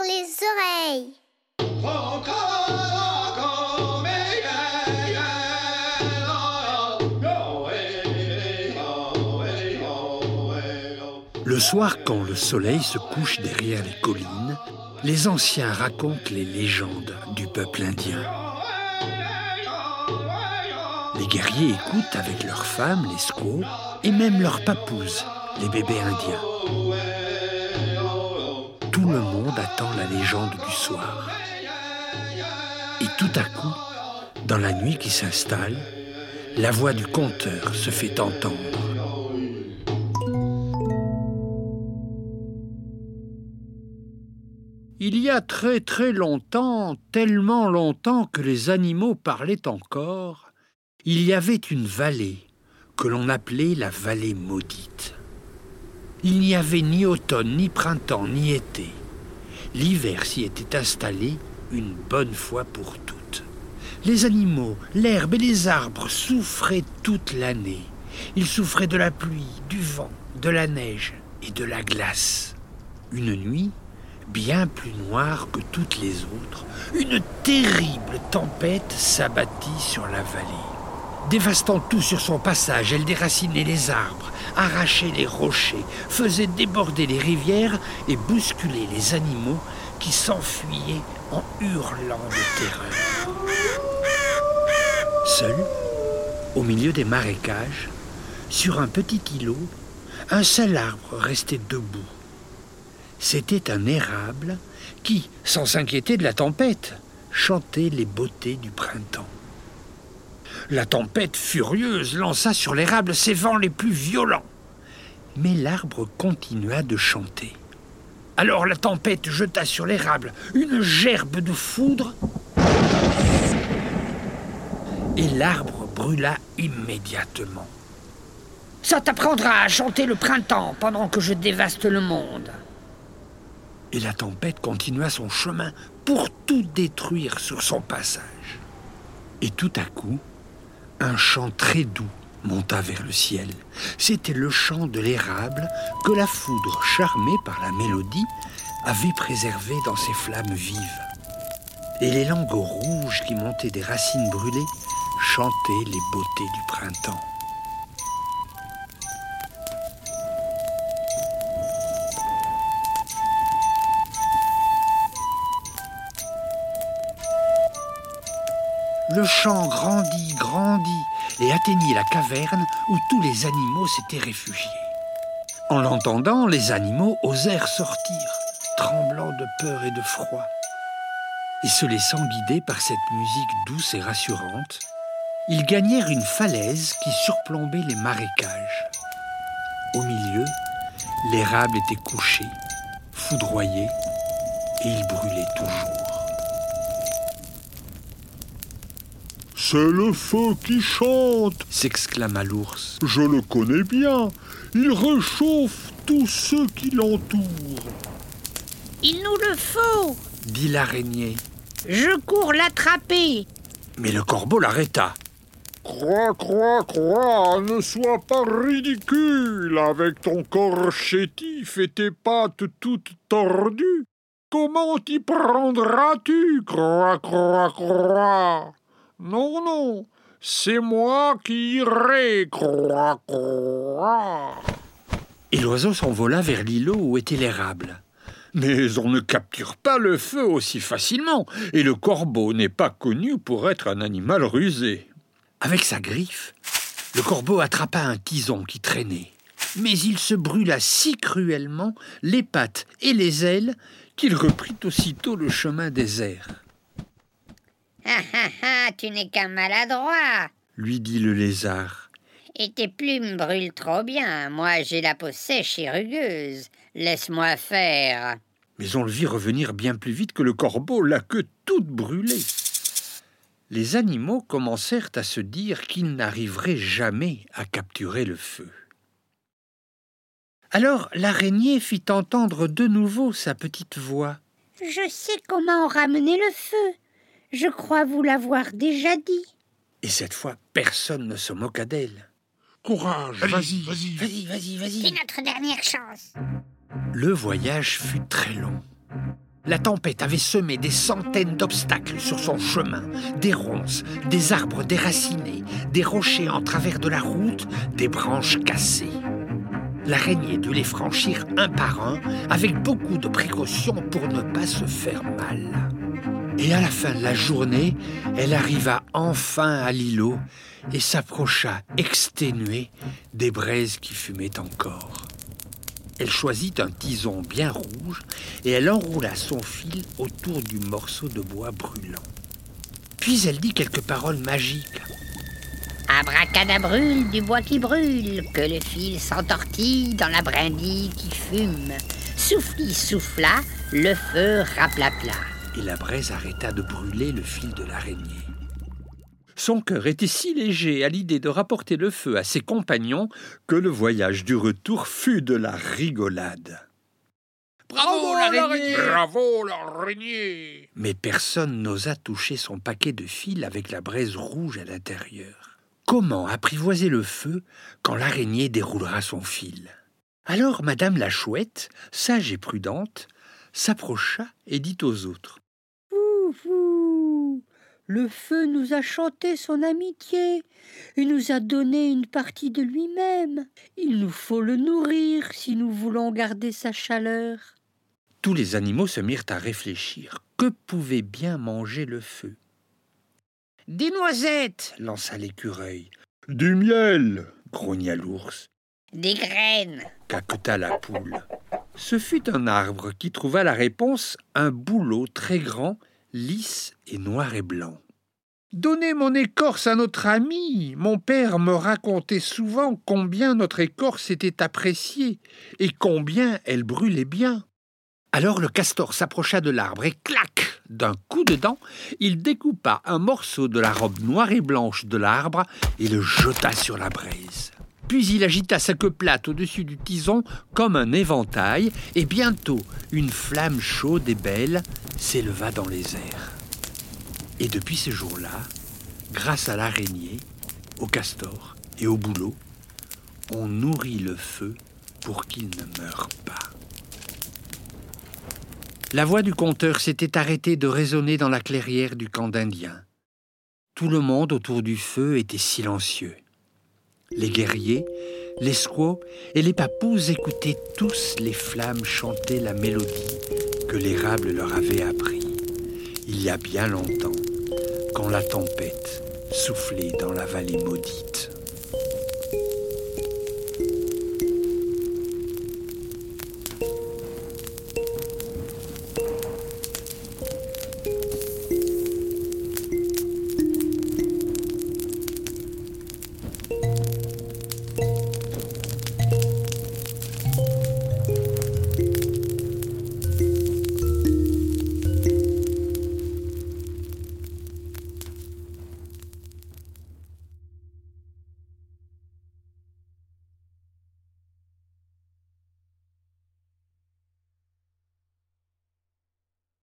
les oreilles. Le soir, quand le soleil se couche derrière les collines, les anciens racontent les légendes du peuple indien. Les guerriers écoutent avec leurs femmes, les squaws, et même leurs papouses, les bébés indiens. Le monde attend la légende du soir. Et tout à coup, dans la nuit qui s'installe, la voix du conteur se fait entendre. Il y a très très longtemps, tellement longtemps que les animaux parlaient encore, il y avait une vallée que l'on appelait la vallée maudite. Il n'y avait ni automne, ni printemps, ni été. L'hiver s'y était installé une bonne fois pour toutes. Les animaux, l'herbe et les arbres souffraient toute l'année. Ils souffraient de la pluie, du vent, de la neige et de la glace. Une nuit, bien plus noire que toutes les autres, une terrible tempête s'abattit sur la vallée. Dévastant tout sur son passage, elle déracinait les arbres, arrachait les rochers, faisait déborder les rivières et bousculait les animaux qui s'enfuyaient en hurlant de terreur. Seul, au milieu des marécages, sur un petit îlot, un seul arbre restait debout. C'était un érable qui, sans s'inquiéter de la tempête, chantait les beautés du printemps. La tempête furieuse lança sur l'érable ses vents les plus violents. Mais l'arbre continua de chanter. Alors la tempête jeta sur l'érable une gerbe de foudre et l'arbre brûla immédiatement. Ça t'apprendra à chanter le printemps pendant que je dévaste le monde. Et la tempête continua son chemin pour tout détruire sur son passage. Et tout à coup, un chant très doux monta vers le ciel. C'était le chant de l'érable que la foudre, charmée par la mélodie, avait préservé dans ses flammes vives. Et les langues rouges qui montaient des racines brûlées chantaient les beautés du printemps. Le chant grandit, grandit et atteignit la caverne où tous les animaux s'étaient réfugiés. En l'entendant, les animaux osèrent sortir, tremblant de peur et de froid. Et se laissant guider par cette musique douce et rassurante, ils gagnèrent une falaise qui surplombait les marécages. Au milieu, l'érable était couché, foudroyé, et il brûlait toujours. C'est le feu qui chante, s'exclama l'ours. je le connais bien. Il réchauffe tous ceux qui l'entourent. Il nous le faut. dit l'araignée. Je cours l'attraper. Mais le corbeau l'arrêta. Croix, croix, croix, ne sois pas ridicule avec ton corps chétif et tes pattes toutes tordues. Comment t'y prendras-tu, croix, croix, croix? Non, non, c'est moi qui irai, croix, croix. Et l'oiseau s'envola vers l'îlot où était l'érable. Mais on ne capture pas le feu aussi facilement, et le corbeau n'est pas connu pour être un animal rusé. Avec sa griffe, le corbeau attrapa un tison qui traînait. Mais il se brûla si cruellement les pattes et les ailes qu'il reprit aussitôt le chemin désert. Ah ah ah, tu n'es qu'un maladroit. Lui dit le lézard. Et tes plumes brûlent trop bien. Moi, j'ai la peau sèche et rugueuse. Laisse-moi faire. Mais on le vit revenir bien plus vite que le corbeau, la queue toute brûlée. Les animaux commencèrent à se dire qu'ils n'arriveraient jamais à capturer le feu. Alors l'araignée fit entendre de nouveau sa petite voix. Je sais comment ramener le feu. Je crois vous l'avoir déjà dit. Et cette fois, personne ne se moqua d'elle. Courage, vas-y, vas-y. Vas-y, vas-y, C'est vas-y. notre dernière chance. Le voyage fut très long. La tempête avait semé des centaines d'obstacles sur son chemin, des ronces, des arbres déracinés, des rochers en travers de la route, des branches cassées. L'araignée dut les franchir un par un, avec beaucoup de précautions pour ne pas se faire mal. Et à la fin de la journée, elle arriva enfin à l'îlot et s'approcha exténuée des braises qui fumaient encore. Elle choisit un tison bien rouge et elle enroula son fil autour du morceau de bois brûlant. Puis elle dit quelques paroles magiques. Abracadabrule du bois qui brûle, que le fil s'entortille dans la brindille qui fume. Souffli souffla, le feu raplapla. Et la braise arrêta de brûler le fil de l'araignée. Son cœur était si léger à l'idée de rapporter le feu à ses compagnons que le voyage du retour fut de la rigolade. Bravo, l'araignée Bravo l'araignée Mais personne n'osa toucher son paquet de fil avec la braise rouge à l'intérieur. Comment apprivoiser le feu quand l'araignée déroulera son fil? Alors Madame la Chouette, sage et prudente, s'approcha et dit aux autres le feu nous a chanté son amitié et nous a donné une partie de lui-même. Il nous faut le nourrir si nous voulons garder sa chaleur. Tous les animaux se mirent à réfléchir. Que pouvait bien manger le feu? Des noisettes lança l'écureuil. Du miel grogna l'ours. Des graines caqueta la poule. Ce fut un arbre qui trouva la réponse, un bouleau très grand lisse et noir et blanc. Donnez mon écorce à notre ami. Mon père me racontait souvent combien notre écorce était appréciée et combien elle brûlait bien. Alors le castor s'approcha de l'arbre et clac d'un coup de dent, il découpa un morceau de la robe noire et blanche de l'arbre et le jeta sur la braise. Puis il agita sa queue plate au-dessus du tison comme un éventail, et bientôt une flamme chaude et belle s'éleva dans les airs. Et depuis ce jour-là, grâce à l'araignée, au castor et au bouleau, on nourrit le feu pour qu'il ne meure pas. La voix du conteur s'était arrêtée de résonner dans la clairière du camp d'Indiens. Tout le monde autour du feu était silencieux. Les guerriers, les squaws et les papous écoutaient tous les flammes chanter la mélodie que l'érable leur avait appris il y a bien longtemps, quand la tempête soufflait dans la vallée maudite.